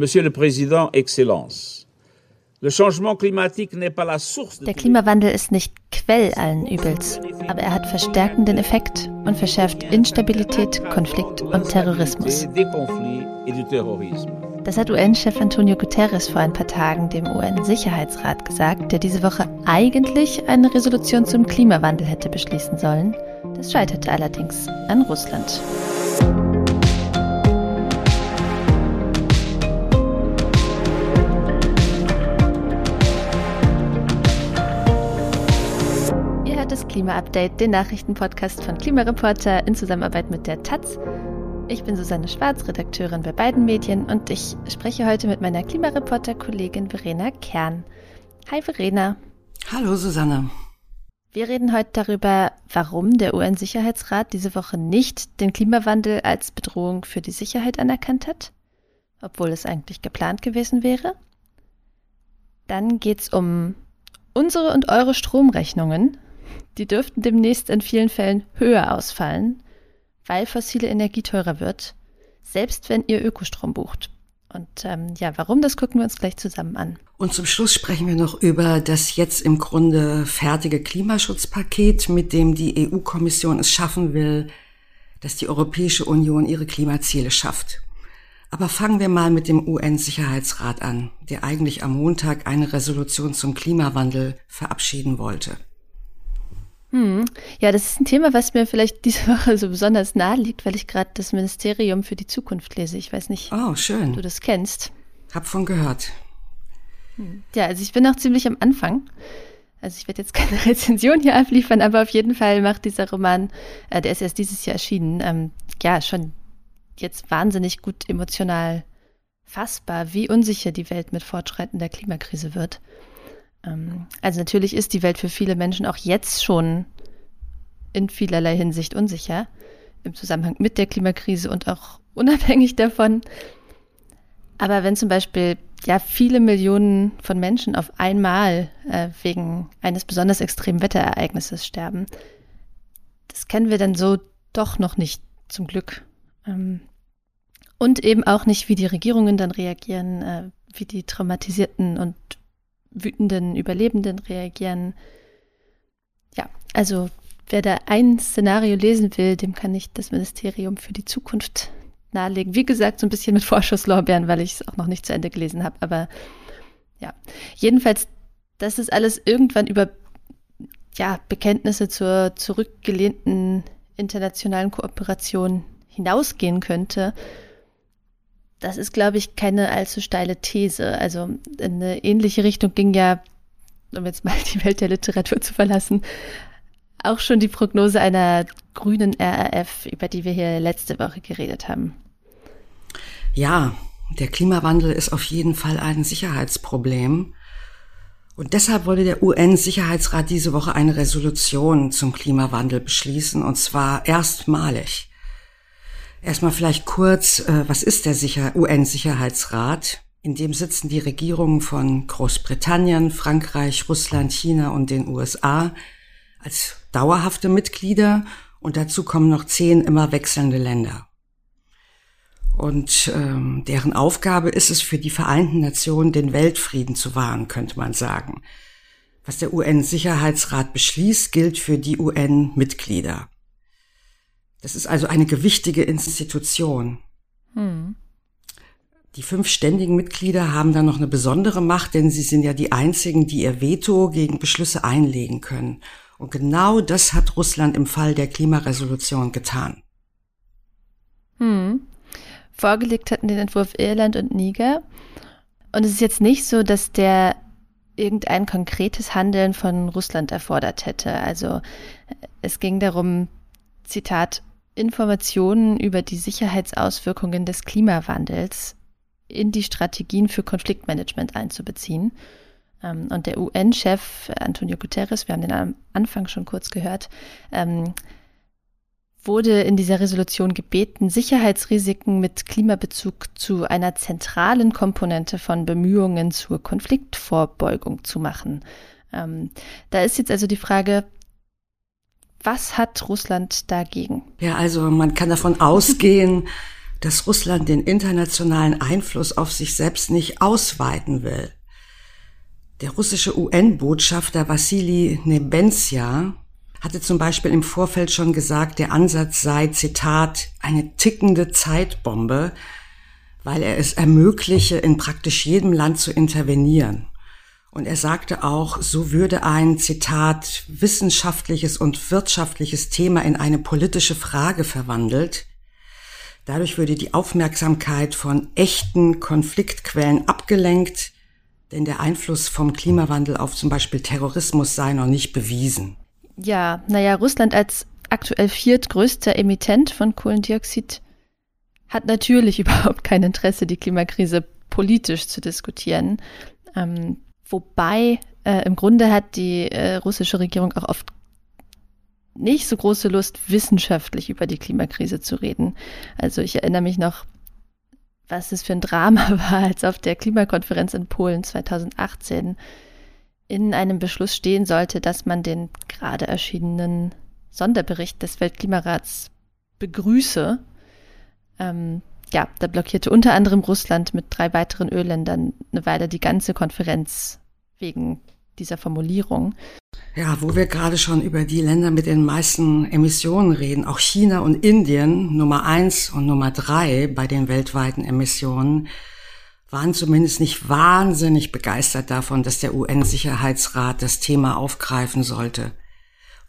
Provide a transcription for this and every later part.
Monsieur le Président, Excellences. Der Klimawandel ist nicht Quell allen Übels, aber er hat verstärkenden Effekt und verschärft Instabilität, Konflikt und Terrorismus. Das hat UN-Chef Antonio Guterres vor ein paar Tagen dem UN-Sicherheitsrat gesagt, der diese Woche eigentlich eine Resolution zum Klimawandel hätte beschließen sollen. Das scheiterte allerdings an Russland. Klima-Update, den Nachrichtenpodcast von Klimareporter in Zusammenarbeit mit der Taz. Ich bin Susanne Schwarz, Redakteurin bei beiden Medien und ich spreche heute mit meiner Klimareporter-Kollegin Verena Kern. Hi Verena. Hallo Susanne. Wir reden heute darüber, warum der UN-Sicherheitsrat diese Woche nicht den Klimawandel als Bedrohung für die Sicherheit anerkannt hat, obwohl es eigentlich geplant gewesen wäre. Dann geht es um unsere und eure Stromrechnungen die dürften demnächst in vielen Fällen höher ausfallen, weil fossile Energie teurer wird, selbst wenn ihr Ökostrom bucht. Und ähm, ja, warum, das gucken wir uns gleich zusammen an. Und zum Schluss sprechen wir noch über das jetzt im Grunde fertige Klimaschutzpaket, mit dem die EU-Kommission es schaffen will, dass die Europäische Union ihre Klimaziele schafft. Aber fangen wir mal mit dem UN-Sicherheitsrat an, der eigentlich am Montag eine Resolution zum Klimawandel verabschieden wollte. Hm. Ja, das ist ein Thema, was mir vielleicht diese Woche so besonders nahe liegt, weil ich gerade das Ministerium für die Zukunft lese. Ich weiß nicht, oh, schön. ob du das kennst. Hab von gehört. Hm. Ja, also ich bin noch ziemlich am Anfang. Also ich werde jetzt keine Rezension hier abliefern, aber auf jeden Fall macht dieser Roman, äh, der ist erst dieses Jahr erschienen, ähm, ja, schon jetzt wahnsinnig gut emotional fassbar, wie unsicher die Welt mit fortschreitender Klimakrise wird. Ähm, also natürlich ist die Welt für viele Menschen auch jetzt schon in vielerlei Hinsicht unsicher im Zusammenhang mit der Klimakrise und auch unabhängig davon. Aber wenn zum Beispiel ja viele Millionen von Menschen auf einmal äh, wegen eines besonders extremen Wetterereignisses sterben, das kennen wir dann so doch noch nicht zum Glück. Ähm, und eben auch nicht, wie die Regierungen dann reagieren, äh, wie die traumatisierten und wütenden Überlebenden reagieren. Ja, also wer da ein Szenario lesen will, dem kann ich das Ministerium für die Zukunft nahelegen. Wie gesagt, so ein bisschen mit Vorschusslorbeeren, weil ich es auch noch nicht zu Ende gelesen habe. Aber ja, jedenfalls, dass es alles irgendwann über ja, Bekenntnisse zur zurückgelehnten internationalen Kooperation hinausgehen könnte, das ist, glaube ich, keine allzu steile These. Also in eine ähnliche Richtung ging ja, um jetzt mal die Welt der Literatur zu verlassen, auch schon die Prognose einer grünen RAF, über die wir hier letzte Woche geredet haben. Ja, der Klimawandel ist auf jeden Fall ein Sicherheitsproblem. Und deshalb wollte der UN-Sicherheitsrat diese Woche eine Resolution zum Klimawandel beschließen, und zwar erstmalig. Erstmal vielleicht kurz, äh, was ist der UN-Sicherheitsrat? In dem sitzen die Regierungen von Großbritannien, Frankreich, Russland, China und den USA als dauerhafte Mitglieder und dazu kommen noch zehn immer wechselnde Länder. Und ähm, deren Aufgabe ist es für die Vereinten Nationen, den Weltfrieden zu wahren, könnte man sagen. Was der UN-Sicherheitsrat beschließt, gilt für die UN-Mitglieder. Das ist also eine gewichtige Institution. Hm. Die fünf ständigen Mitglieder haben dann noch eine besondere Macht, denn sie sind ja die einzigen, die ihr Veto gegen Beschlüsse einlegen können. Und genau das hat Russland im Fall der Klimaresolution getan. Hm. Vorgelegt hatten den Entwurf Irland und Niger. Und es ist jetzt nicht so, dass der irgendein konkretes Handeln von Russland erfordert hätte. Also es ging darum, Zitat, Informationen über die Sicherheitsauswirkungen des Klimawandels in die Strategien für Konfliktmanagement einzubeziehen. Ähm, und der UN-Chef Antonio Guterres, wir haben den am Anfang schon kurz gehört, ähm, wurde in dieser Resolution gebeten, Sicherheitsrisiken mit Klimabezug zu einer zentralen Komponente von Bemühungen zur Konfliktvorbeugung zu machen. Ähm, da ist jetzt also die Frage, was hat Russland dagegen? Ja, also man kann davon ausgehen, dass Russland den internationalen Einfluss auf sich selbst nicht ausweiten will. Der russische UN-Botschafter Vassili Nebenzia hatte zum Beispiel im Vorfeld schon gesagt, der Ansatz sei, Zitat, eine tickende Zeitbombe, weil er es ermögliche, in praktisch jedem Land zu intervenieren. Und er sagte auch, so würde ein, Zitat, wissenschaftliches und wirtschaftliches Thema in eine politische Frage verwandelt. Dadurch würde die Aufmerksamkeit von echten Konfliktquellen abgelenkt, denn der Einfluss vom Klimawandel auf zum Beispiel Terrorismus sei noch nicht bewiesen. Ja, naja, Russland als aktuell viertgrößter Emittent von Kohlendioxid hat natürlich überhaupt kein Interesse, die Klimakrise politisch zu diskutieren. Ähm, wobei äh, im Grunde hat die äh, russische Regierung auch oft nicht so große Lust, wissenschaftlich über die Klimakrise zu reden. Also ich erinnere mich noch, was es für ein Drama war, als auf der Klimakonferenz in Polen 2018 in einem Beschluss stehen sollte, dass man den gerade erschienenen Sonderbericht des Weltklimarats begrüße. Ähm, ja, da blockierte unter anderem Russland mit drei weiteren Ölländern eine Weile die ganze Konferenz wegen dieser Formulierung. Ja, wo wir gerade schon über die Länder mit den meisten Emissionen reden, auch China und Indien, Nummer eins und Nummer drei bei den weltweiten Emissionen, waren zumindest nicht wahnsinnig begeistert davon, dass der UN-Sicherheitsrat das Thema aufgreifen sollte.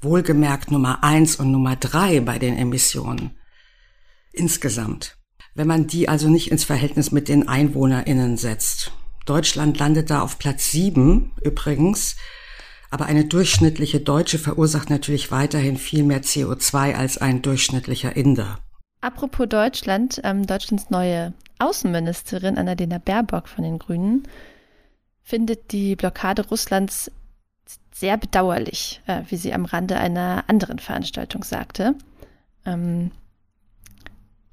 Wohlgemerkt Nummer eins und Nummer drei bei den Emissionen insgesamt. Wenn man die also nicht ins Verhältnis mit den EinwohnerInnen setzt. Deutschland landet da auf Platz sieben übrigens, aber eine durchschnittliche Deutsche verursacht natürlich weiterhin viel mehr CO2 als ein durchschnittlicher Inder. Apropos Deutschland, ähm, Deutschlands neue Außenministerin Annalena Baerbock von den Grünen findet die Blockade Russlands sehr bedauerlich, äh, wie sie am Rande einer anderen Veranstaltung sagte. Ähm,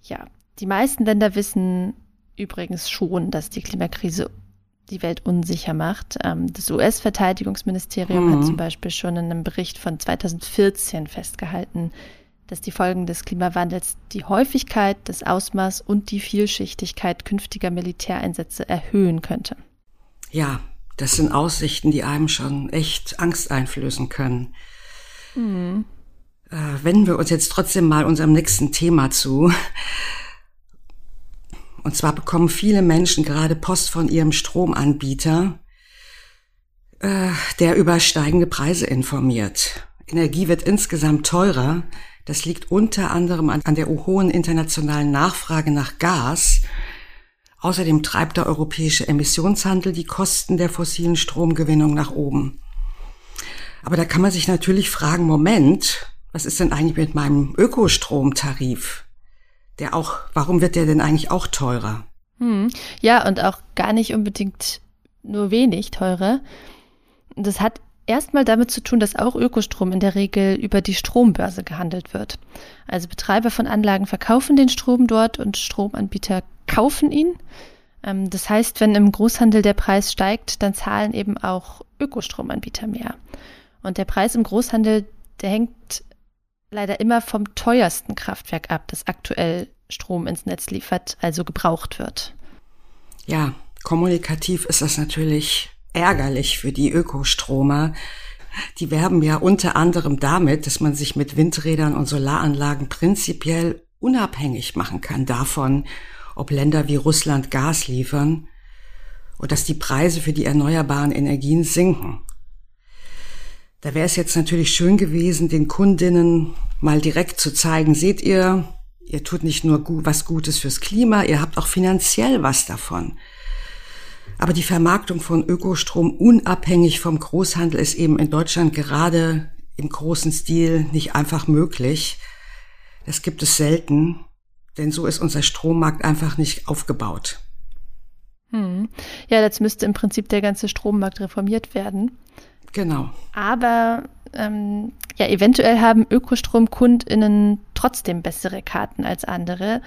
ja, die meisten Länder wissen übrigens schon, dass die Klimakrise die Welt unsicher macht. Ähm, das US-Verteidigungsministerium mhm. hat zum Beispiel schon in einem Bericht von 2014 festgehalten, dass die Folgen des Klimawandels die Häufigkeit, das Ausmaß und die Vielschichtigkeit künftiger Militäreinsätze erhöhen könnte. Ja, das sind Aussichten, die einem schon echt Angst einflößen können. Mhm. Äh, wenden wir uns jetzt trotzdem mal unserem nächsten Thema zu. Und zwar bekommen viele Menschen gerade Post von ihrem Stromanbieter, äh, der über steigende Preise informiert. Energie wird insgesamt teurer. Das liegt unter anderem an, an der hohen internationalen Nachfrage nach Gas. Außerdem treibt der europäische Emissionshandel die Kosten der fossilen Stromgewinnung nach oben. Aber da kann man sich natürlich fragen, Moment, was ist denn eigentlich mit meinem Ökostromtarif? Der auch, warum wird der denn eigentlich auch teurer? Hm. Ja, und auch gar nicht unbedingt nur wenig teurer. Das hat erstmal damit zu tun, dass auch Ökostrom in der Regel über die Strombörse gehandelt wird. Also Betreiber von Anlagen verkaufen den Strom dort und Stromanbieter kaufen ihn. Ähm, das heißt, wenn im Großhandel der Preis steigt, dann zahlen eben auch Ökostromanbieter mehr. Und der Preis im Großhandel, der hängt leider immer vom teuersten Kraftwerk ab, das aktuell Strom ins Netz liefert, also gebraucht wird. Ja, kommunikativ ist das natürlich ärgerlich für die Ökostromer. Die werben ja unter anderem damit, dass man sich mit Windrädern und Solaranlagen prinzipiell unabhängig machen kann davon, ob Länder wie Russland Gas liefern und dass die Preise für die erneuerbaren Energien sinken. Da wäre es jetzt natürlich schön gewesen, den Kundinnen mal direkt zu zeigen, seht ihr, ihr tut nicht nur was Gutes fürs Klima, ihr habt auch finanziell was davon. Aber die Vermarktung von Ökostrom unabhängig vom Großhandel ist eben in Deutschland gerade im großen Stil nicht einfach möglich. Das gibt es selten, denn so ist unser Strommarkt einfach nicht aufgebaut. Hm. Ja, jetzt müsste im Prinzip der ganze Strommarkt reformiert werden. Genau. Aber ähm, ja, eventuell haben Ökostromkundinnen trotzdem bessere Karten als andere,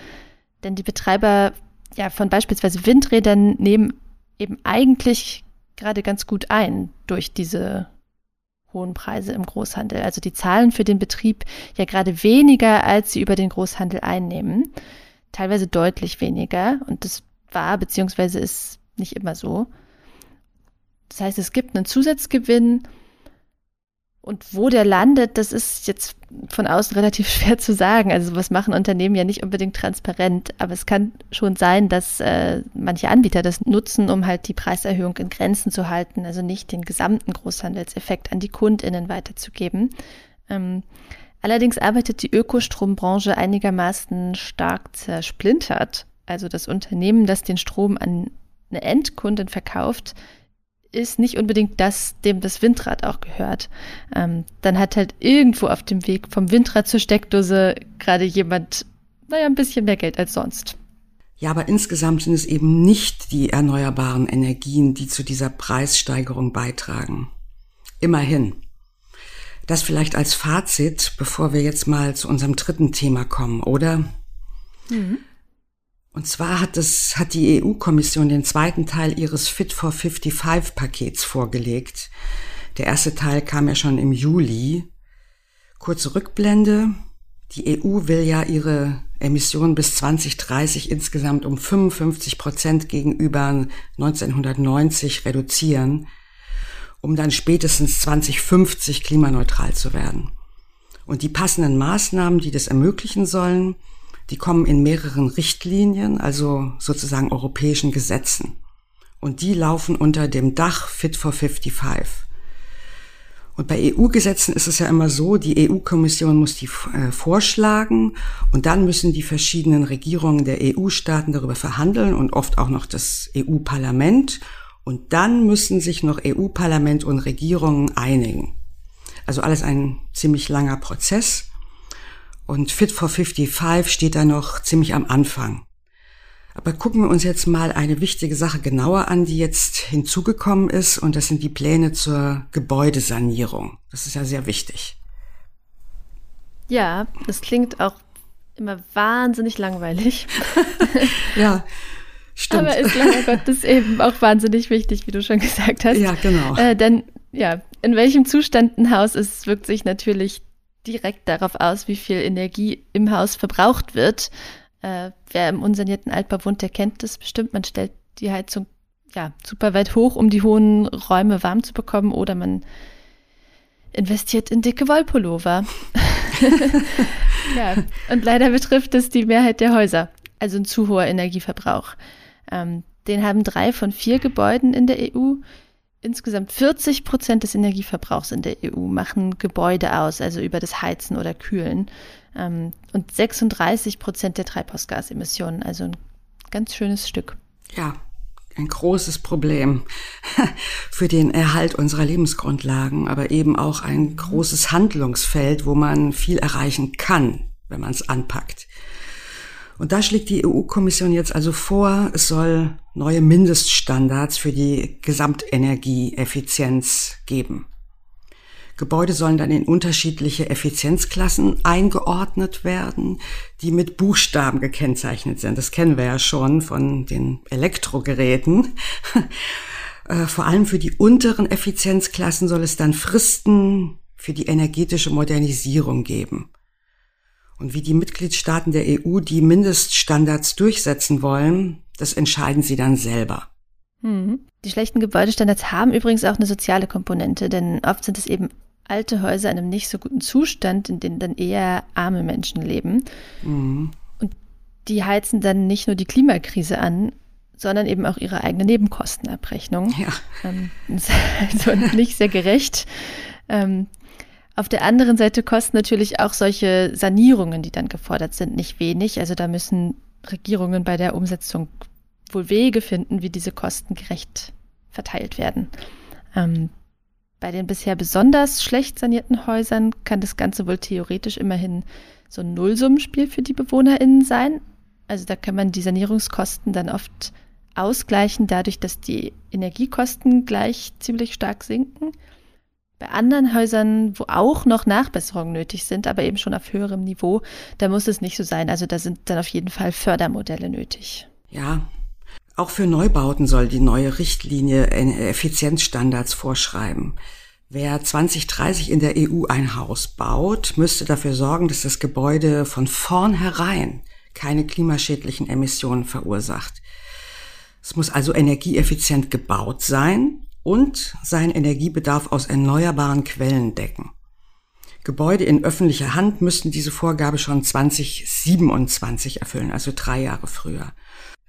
denn die Betreiber ja, von beispielsweise Windrädern nehmen eben eigentlich gerade ganz gut ein durch diese hohen Preise im Großhandel. Also die zahlen für den Betrieb ja gerade weniger, als sie über den Großhandel einnehmen. teilweise deutlich weniger. Und das war beziehungsweise ist nicht immer so. Das heißt, es gibt einen Zusatzgewinn und wo der landet, das ist jetzt von außen relativ schwer zu sagen. Also was machen Unternehmen ja nicht unbedingt transparent, aber es kann schon sein, dass äh, manche Anbieter das nutzen, um halt die Preiserhöhung in Grenzen zu halten, also nicht den gesamten Großhandelseffekt an die Kundinnen weiterzugeben. Ähm, allerdings arbeitet die Ökostrombranche einigermaßen stark zersplintert. Also das Unternehmen, das den Strom an eine Endkundin verkauft, ist nicht unbedingt das, dem das Windrad auch gehört. Ähm, dann hat halt irgendwo auf dem Weg vom Windrad zur Steckdose gerade jemand, naja, ein bisschen mehr Geld als sonst. Ja, aber insgesamt sind es eben nicht die erneuerbaren Energien, die zu dieser Preissteigerung beitragen. Immerhin. Das vielleicht als Fazit, bevor wir jetzt mal zu unserem dritten Thema kommen, oder? Mhm. Und zwar hat es, hat die EU-Kommission den zweiten Teil ihres Fit for 55 Pakets vorgelegt. Der erste Teil kam ja schon im Juli. Kurze Rückblende. Die EU will ja ihre Emissionen bis 2030 insgesamt um 55 Prozent gegenüber 1990 reduzieren, um dann spätestens 2050 klimaneutral zu werden. Und die passenden Maßnahmen, die das ermöglichen sollen, die kommen in mehreren Richtlinien, also sozusagen europäischen Gesetzen. Und die laufen unter dem Dach Fit for 55. Und bei EU-Gesetzen ist es ja immer so, die EU-Kommission muss die äh, vorschlagen und dann müssen die verschiedenen Regierungen der EU-Staaten darüber verhandeln und oft auch noch das EU-Parlament. Und dann müssen sich noch EU-Parlament und Regierungen einigen. Also alles ein ziemlich langer Prozess. Und Fit for 55 steht da noch ziemlich am Anfang. Aber gucken wir uns jetzt mal eine wichtige Sache genauer an, die jetzt hinzugekommen ist, und das sind die Pläne zur Gebäudesanierung. Das ist ja sehr wichtig. Ja, das klingt auch immer wahnsinnig langweilig. ja, stimmt. Aber ist leider Gottes eben auch wahnsinnig wichtig, wie du schon gesagt hast. Ja, genau. Äh, denn ja, in welchem Zustand ein Haus ist, wirkt sich natürlich direkt darauf aus, wie viel Energie im Haus verbraucht wird. Äh, wer im unsanierten Altbau wohnt, der kennt das bestimmt. Man stellt die Heizung ja super weit hoch, um die hohen Räume warm zu bekommen, oder man investiert in dicke Wollpullover. ja, und leider betrifft es die Mehrheit der Häuser, also ein zu hoher Energieverbrauch. Ähm, den haben drei von vier Gebäuden in der EU. Insgesamt 40 Prozent des Energieverbrauchs in der EU machen Gebäude aus, also über das Heizen oder Kühlen. Ähm, und 36 Prozent der Treibhausgasemissionen, also ein ganz schönes Stück. Ja, ein großes Problem für den Erhalt unserer Lebensgrundlagen, aber eben auch ein großes Handlungsfeld, wo man viel erreichen kann, wenn man es anpackt. Und da schlägt die EU-Kommission jetzt also vor, es soll neue Mindeststandards für die Gesamtenergieeffizienz geben. Gebäude sollen dann in unterschiedliche Effizienzklassen eingeordnet werden, die mit Buchstaben gekennzeichnet sind. Das kennen wir ja schon von den Elektrogeräten. Äh, vor allem für die unteren Effizienzklassen soll es dann Fristen für die energetische Modernisierung geben. Und wie die Mitgliedstaaten der EU die Mindeststandards durchsetzen wollen, das entscheiden sie dann selber. Hm. Die schlechten Gebäudestandards haben übrigens auch eine soziale Komponente, denn oft sind es eben alte Häuser in einem nicht so guten Zustand, in denen dann eher arme Menschen leben. Mhm. Und die heizen dann nicht nur die Klimakrise an, sondern eben auch ihre eigene Nebenkostenabrechnung. Ja. Ähm, also nicht sehr gerecht. Ähm, auf der anderen Seite kosten natürlich auch solche Sanierungen, die dann gefordert sind, nicht wenig. Also da müssen Regierungen bei der Umsetzung wohl Wege finden, wie diese Kosten gerecht verteilt werden. Ähm, bei den bisher besonders schlecht sanierten Häusern kann das Ganze wohl theoretisch immerhin so ein Nullsummenspiel für die BewohnerInnen sein. Also da kann man die Sanierungskosten dann oft ausgleichen, dadurch, dass die Energiekosten gleich ziemlich stark sinken. Bei anderen Häusern, wo auch noch Nachbesserungen nötig sind, aber eben schon auf höherem Niveau, da muss es nicht so sein. Also da sind dann auf jeden Fall Fördermodelle nötig. Ja, auch für Neubauten soll die neue Richtlinie Effizienzstandards vorschreiben. Wer 2030 in der EU ein Haus baut, müsste dafür sorgen, dass das Gebäude von vornherein keine klimaschädlichen Emissionen verursacht. Es muss also energieeffizient gebaut sein und seinen Energiebedarf aus erneuerbaren Quellen decken. Gebäude in öffentlicher Hand müssten diese Vorgabe schon 2027 erfüllen, also drei Jahre früher.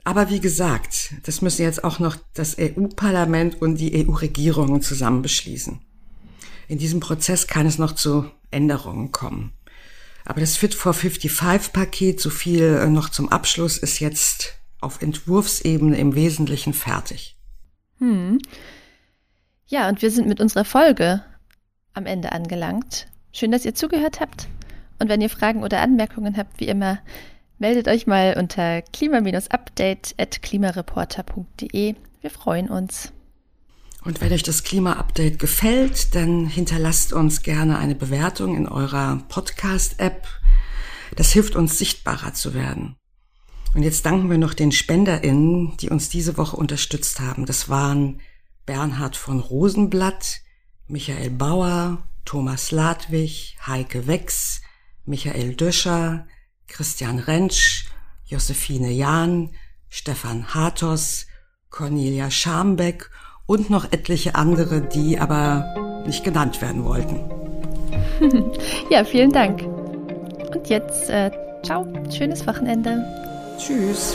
Aber wie gesagt, das müssen jetzt auch noch das EU-Parlament und die EU-Regierungen zusammen beschließen. In diesem Prozess kann es noch zu Änderungen kommen. Aber das Fit for 55-Paket, so viel äh, noch zum Abschluss, ist jetzt auf Entwurfsebene im Wesentlichen fertig. Hm. Ja, und wir sind mit unserer Folge am Ende angelangt. Schön, dass ihr zugehört habt. Und wenn ihr Fragen oder Anmerkungen habt, wie immer, meldet euch mal unter klima-update.klimareporter.de. Wir freuen uns. Und wenn euch das Klima-Update gefällt, dann hinterlasst uns gerne eine Bewertung in eurer Podcast-App. Das hilft uns, sichtbarer zu werden. Und jetzt danken wir noch den SpenderInnen, die uns diese Woche unterstützt haben. Das waren Bernhard von Rosenblatt, Michael Bauer, Thomas Ladwig, Heike Wex, Michael Döscher, Christian Rentsch, Josephine Jahn, Stefan Hatos, Cornelia Schambeck und noch etliche andere, die aber nicht genannt werden wollten. ja, vielen Dank. Und jetzt, äh, ciao, schönes Wochenende. Tschüss.